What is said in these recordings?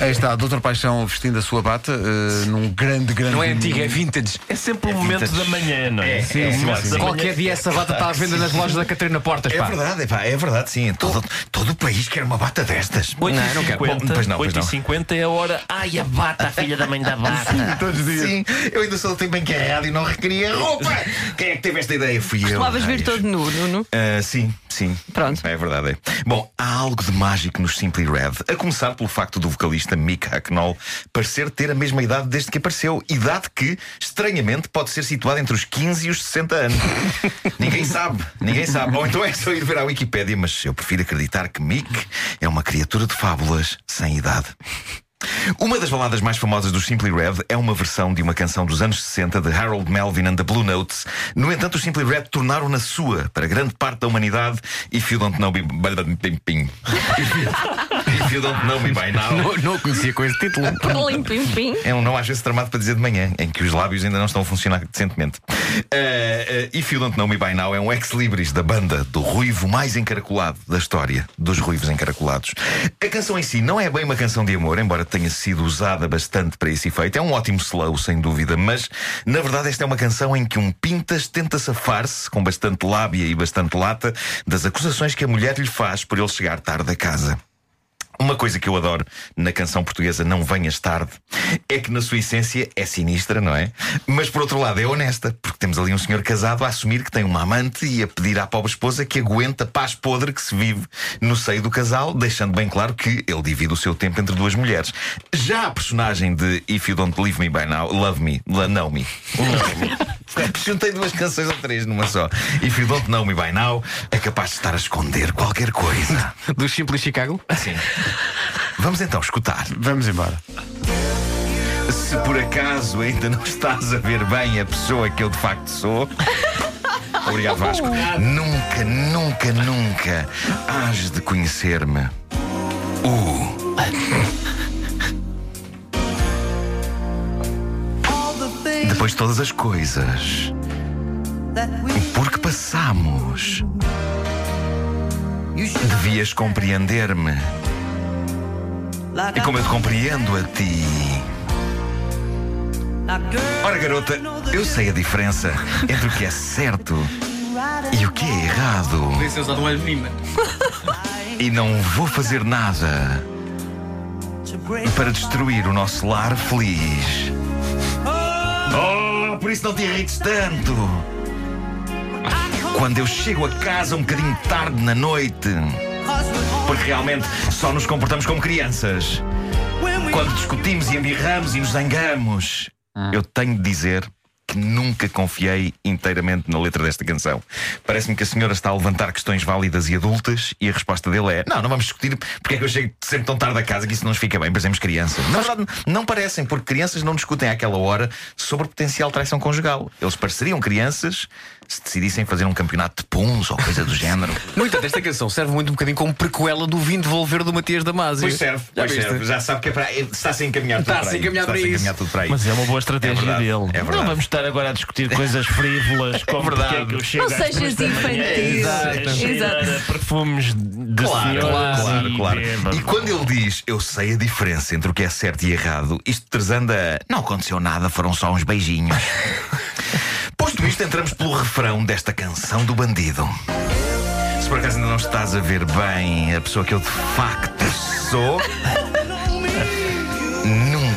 Sim. Aí está, Doutor Paixão vestindo a sua bata eh, num grande, grande. Não é antiga, é vintage. É sempre o momento vintage. da manhã, não é? É, sim, é, momento sim, da sim. manhã. Qualquer dia essa bata está à venda nas lojas da Catarina Portas, É pá. verdade, pá, é verdade, sim. Todo, todo o país quer uma bata destas. 8 Não, não quero. 50, Bom, pois não, pois 8 e não. 50 é a hora. Ai, a bata, a filha da mãe da bata. Todos os dias. Sim, eu ainda sou do tempo em que a rádio não requeria roupa. Quem é que teve esta ideia? Fui eu. Costumavas vir todo nu, Nuno. Ah, sim, sim. Pronto. É verdade. é. Bom, há algo de mágico nos Simply Red, a começar pelo facto do vocalista Mick Hucknall parecer ter a mesma idade desde que apareceu. Idade que, estranhamente, pode ser situada entre os 15 e os 60 anos. ninguém sabe, ninguém sabe. Ou então é só ir ver à Wikipédia, mas eu prefiro acreditar que Mick é uma criatura de fábulas sem idade. Uma das baladas mais famosas do Simply Red é uma versão de uma canção dos anos 60 de Harold Melvin and the Blue Notes. No entanto, os Simply Red tornaram-na sua para grande parte da humanidade. If you don't know me, If you don't know me by now. Não, não conhecia com esse título. Pim, pim. É um não às vezes tramado para dizer de manhã, em que os lábios ainda não estão a funcionar decentemente. Uh, uh, If You Don't Know Me By Now é um ex-libris da banda do ruivo mais encaracolado da história dos ruivos encaracolados. A canção em si não é bem uma canção de amor, embora tenha sido usada bastante para esse efeito. É um ótimo slow, sem dúvida, mas na verdade esta é uma canção em que um Pintas tenta safar-se, com bastante lábia e bastante lata, das acusações que a mulher lhe faz por ele chegar tarde a casa. Uma coisa que eu adoro na canção portuguesa Não Venhas Tarde é que, na sua essência, é sinistra, não é? Mas, por outro lado, é honesta, porque temos ali um senhor casado a assumir que tem uma amante e a pedir à pobre esposa que aguente a paz podre que se vive no seio do casal, deixando bem claro que ele divide o seu tempo entre duas mulheres. Já a personagem de If You Don't Leave Me By Now, Love Me, Know Me. Juntei duas canções ou três numa só. If You Don't Know Me By Now é capaz de estar a esconder qualquer coisa. Do Simples Chicago? Sim. Vamos então escutar. Vamos embora. Se por acaso ainda não estás a ver bem a pessoa que eu de facto sou. Obrigado, Vasco. Nunca, nunca, nunca hás de conhecer-me. Uh. Depois de todas as coisas por que passamos, devias compreender-me. E como eu te compreendo a ti. Ora, garota, eu sei a diferença entre o que é certo e o que é errado. Podia ser usado menina. E não vou fazer nada para destruir o nosso lar feliz. Oh, por isso não te irrites tanto. Quando eu chego a casa um bocadinho tarde na noite. Porque realmente só nos comportamos como crianças. Quando discutimos e embirramos e nos zangamos. Eu tenho de dizer que nunca confiei inteiramente na letra desta canção. Parece-me que a senhora está a levantar questões válidas e adultas e a resposta dele é: Não, não vamos discutir porque é que eu chego sempre tão tarde a casa que isso não nos fica bem, parecemos crianças. Na verdade, não parecem, porque crianças não discutem àquela hora sobre potencial traição conjugal. Eles pareceriam crianças se decidissem fazer um campeonato de puns ou coisa do género. No entanto, esta canção serve muito um bocadinho como prequela do Vim devolver do Matias Damasio. Pois serve, Já pois serve. Já sabe que é para. Está-se a encaminhar tudo Está-se para Está-se a isso. encaminhar tudo para aí. Mas é uma boa estratégia É verdade, dele. é verdade. Não vamos estar agora a discutir coisas frívolas como verdade. porque é que eu chego Não sejas infantil. Exato. perfumes de Claro, senhoras claro, e claro. E quando ele diz eu sei a diferença entre o que é certo e errado, isto trazendo a não aconteceu nada, foram só uns beijinhos. Posto isto, entramos pelo refrão desta canção do bandido. Se por acaso ainda não estás a ver bem a pessoa que eu de facto sou.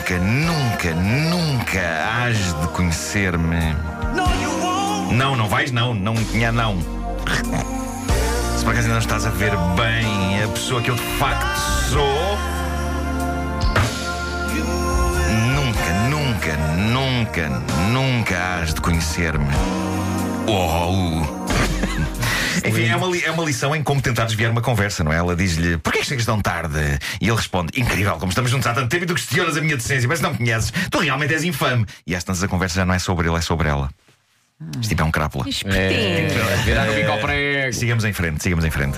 Nunca, nunca, nunca hás de conhecer-me. Não, não vais, não, não, nha, não. Se por acaso ainda não estás a ver bem a pessoa que eu de facto sou. Nunca, nunca, nunca, nunca hás de conhecer-me. Oh! Enfim, é uma, li- é uma lição em como tentar desviar uma conversa, não é? Ela diz-lhe: Porquê que chegas tão tarde? E ele responde: Incrível, como estamos juntos há tanto tempo e tu questionas a minha decência, mas não me conheces. Tu realmente és infame. E às tantas a conversa já não é sobre ele, é sobre ela. Este tipo é um crápula. Espertinho. Virar o bico ao prego. Sigamos em frente, sigamos em frente.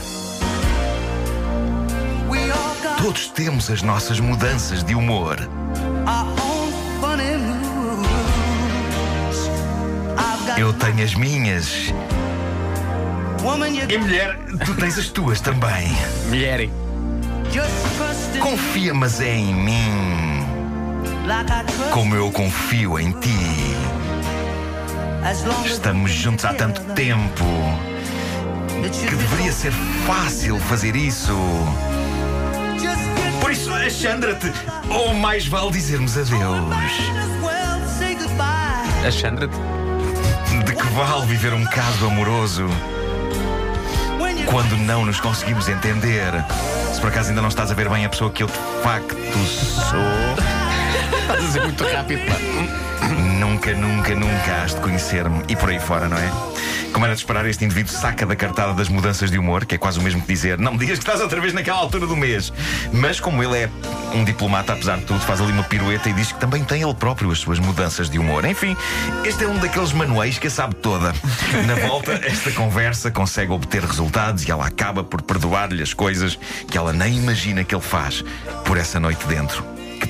Todos temos as nossas mudanças de humor. Eu tenho as minhas. E mulher, tu tens as tuas também. Mulher. Confia, mas é em mim, como eu confio em ti. Estamos juntos há tanto tempo que deveria ser fácil fazer isso. Por isso, Alexandra-te, ou mais vale dizermos adeus. Alexandra-te. De que vale viver um caso amoroso quando não nos conseguimos entender? Se por acaso ainda não estás a ver bem a pessoa que eu de facto sou. Estás a dizer muito rápido, pá. Nunca, nunca, nunca has de conhecer-me e por aí fora, não é? Como era de esperar, este indivíduo saca da cartada das mudanças de humor, que é quase o mesmo que dizer não me digas que estás outra vez naquela altura do mês. Mas como ele é um diplomata, apesar de tudo, faz ali uma pirueta e diz que também tem ele próprio as suas mudanças de humor. Enfim, este é um daqueles manuais que a sabe toda. Na volta, esta conversa consegue obter resultados e ela acaba por perdoar-lhe as coisas que ela nem imagina que ele faz por essa noite dentro.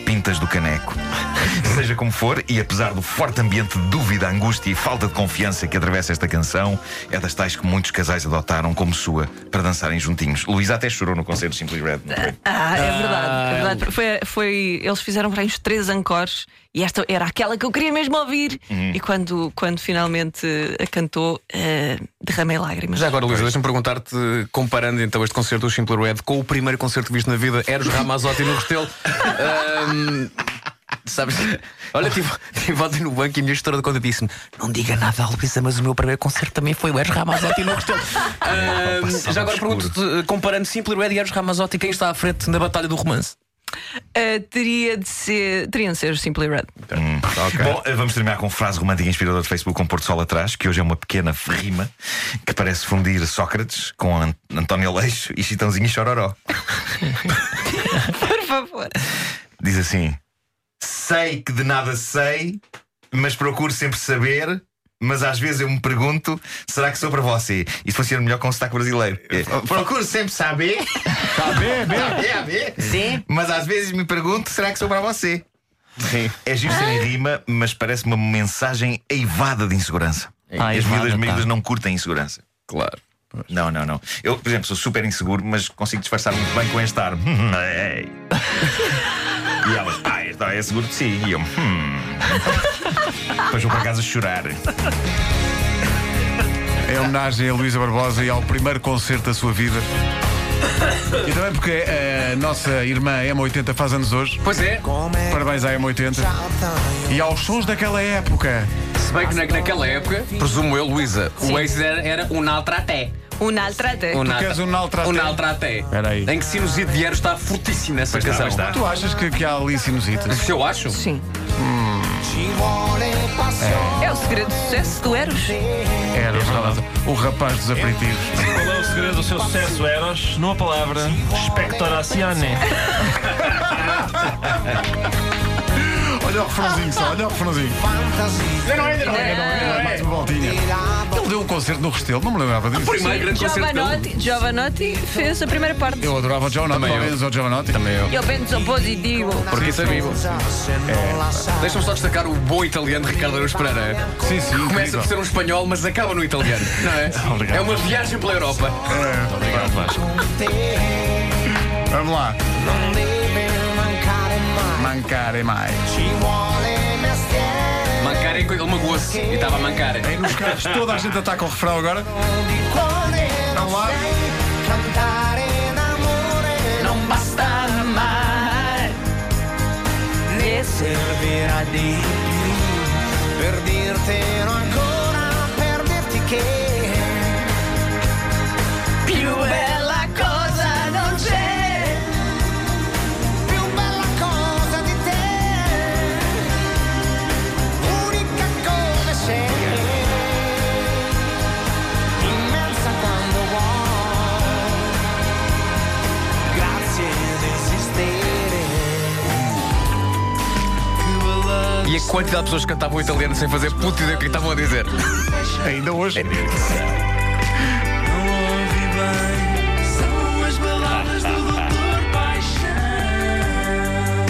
Pintas do caneco. Seja como for, e apesar do forte ambiente de dúvida, angústia e falta de confiança que atravessa esta canção, é das tais que muitos casais adotaram como sua para dançarem juntinhos. Luísa até chorou no concerto Simply Red, não foi? Ah, é verdade. É verdade. Foi, foi- eles fizeram para aí uns três ancores e esta era aquela que eu queria mesmo ouvir. Uhum. E quando, quando finalmente a cantou, eh, derramei lágrimas. Já agora, Luísa, deixa-me perguntar-te, comparando então este concerto do Simple Red com o primeiro concerto que viste na vida, Eros Ramazotti no Restelo. Sabes? Olha, tive, tive ontem no banco e a minha gestora de conta disse-me: Não diga nada à Luísa, mas o meu primeiro concerto também foi o Eros Ramazotti no Restelo. Passava já agora pergunto-te, comparando Simple Red e Eros Ramazotti, quem está à frente na Batalha do Romance? Eh, teria de ser, teriam de ser os Simply Red. Bom, eh, vamos terminar com frase romântica inspiradora de Facebook com Porto Sol atrás, que hoje é uma pequena rima que parece fundir Sócrates com An- António Leixo e Chitãozinho e Chororó. Por favor. Diz assim: Sei que de nada sei, mas procuro sempre saber. Mas às vezes eu me pergunto: será que sou para você? Isto funciona melhor com o sotaque brasileiro. É, procuro sempre saber. Saber, bem. Saber, a ver. Sim. Mas às vezes me pergunto: será que sou para você? Sim. É giro sem rima, mas parece uma mensagem eivada de insegurança. Ah, As miúdas tá. não curtem insegurança. Claro. Não, não, não. Eu, por exemplo, sou super inseguro, mas consigo disfarçar muito bem com este ar. Ei. e elas, ah, este é seguro de si. E eu, hum. Depois vou para casa chorar. Em homenagem a Luísa Barbosa e ao primeiro concerto da sua vida. E também porque a nossa irmã M80 faz anos hoje. Pois é, Parabéns à M80. E aos sons daquela época. se bem que na- naquela época, presumo eu, Luísa, o êxito era, era um Naltraté. Um altrate. Um queres um Naltraté? Um Naltraté. Espera aí. Em que Sinusite de Eros está fortíssimo nessa canção. está. Tu achas que, que há ali sinusitas? Se eu acho. Sim. É o segredo do sucesso do Eros. Era verdade. O rapaz dos aperitivos. Qual é o segredo do seu sucesso, Eros? Numa palavra, expectoracione. Olha o refrãozinho só, olha o refrãozinho. Mais uma voltinha. Ele deu um concerto no Restelo, não me lembrava disso. Primeiro grande concerto dele. Giovanotti, Giovanotti fez a primeira parte. Eu adorava o Giovanotti, Também eu. talvez o Giovanotti. Também eu. Eu penso positivo. Porque isso é vivo. Deixa-me só destacar o bom italiano de Ricardo Araújo Pereira. Sim, sim. Começa incrível. por ser um espanhol, mas acaba no italiano. Não é? Obrigado. É uma viagem pela Europa. Obrigado, Vasco. Vamos lá. Mancare mais. Mancare, ele magoou-se e estava a mancar. Aí nos carros toda a gente ataca o refrão agora. Vamos lá. Não basta amar. servirà di più per dirtelo ancora, per dirti che E a quantidade de pessoas que cantavam italiano sem fazer puta ideia do que estavam a dizer. Ainda hoje.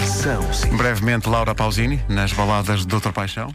São, sim. Brevemente, Laura Pausini, nas baladas de Doutor Paixão.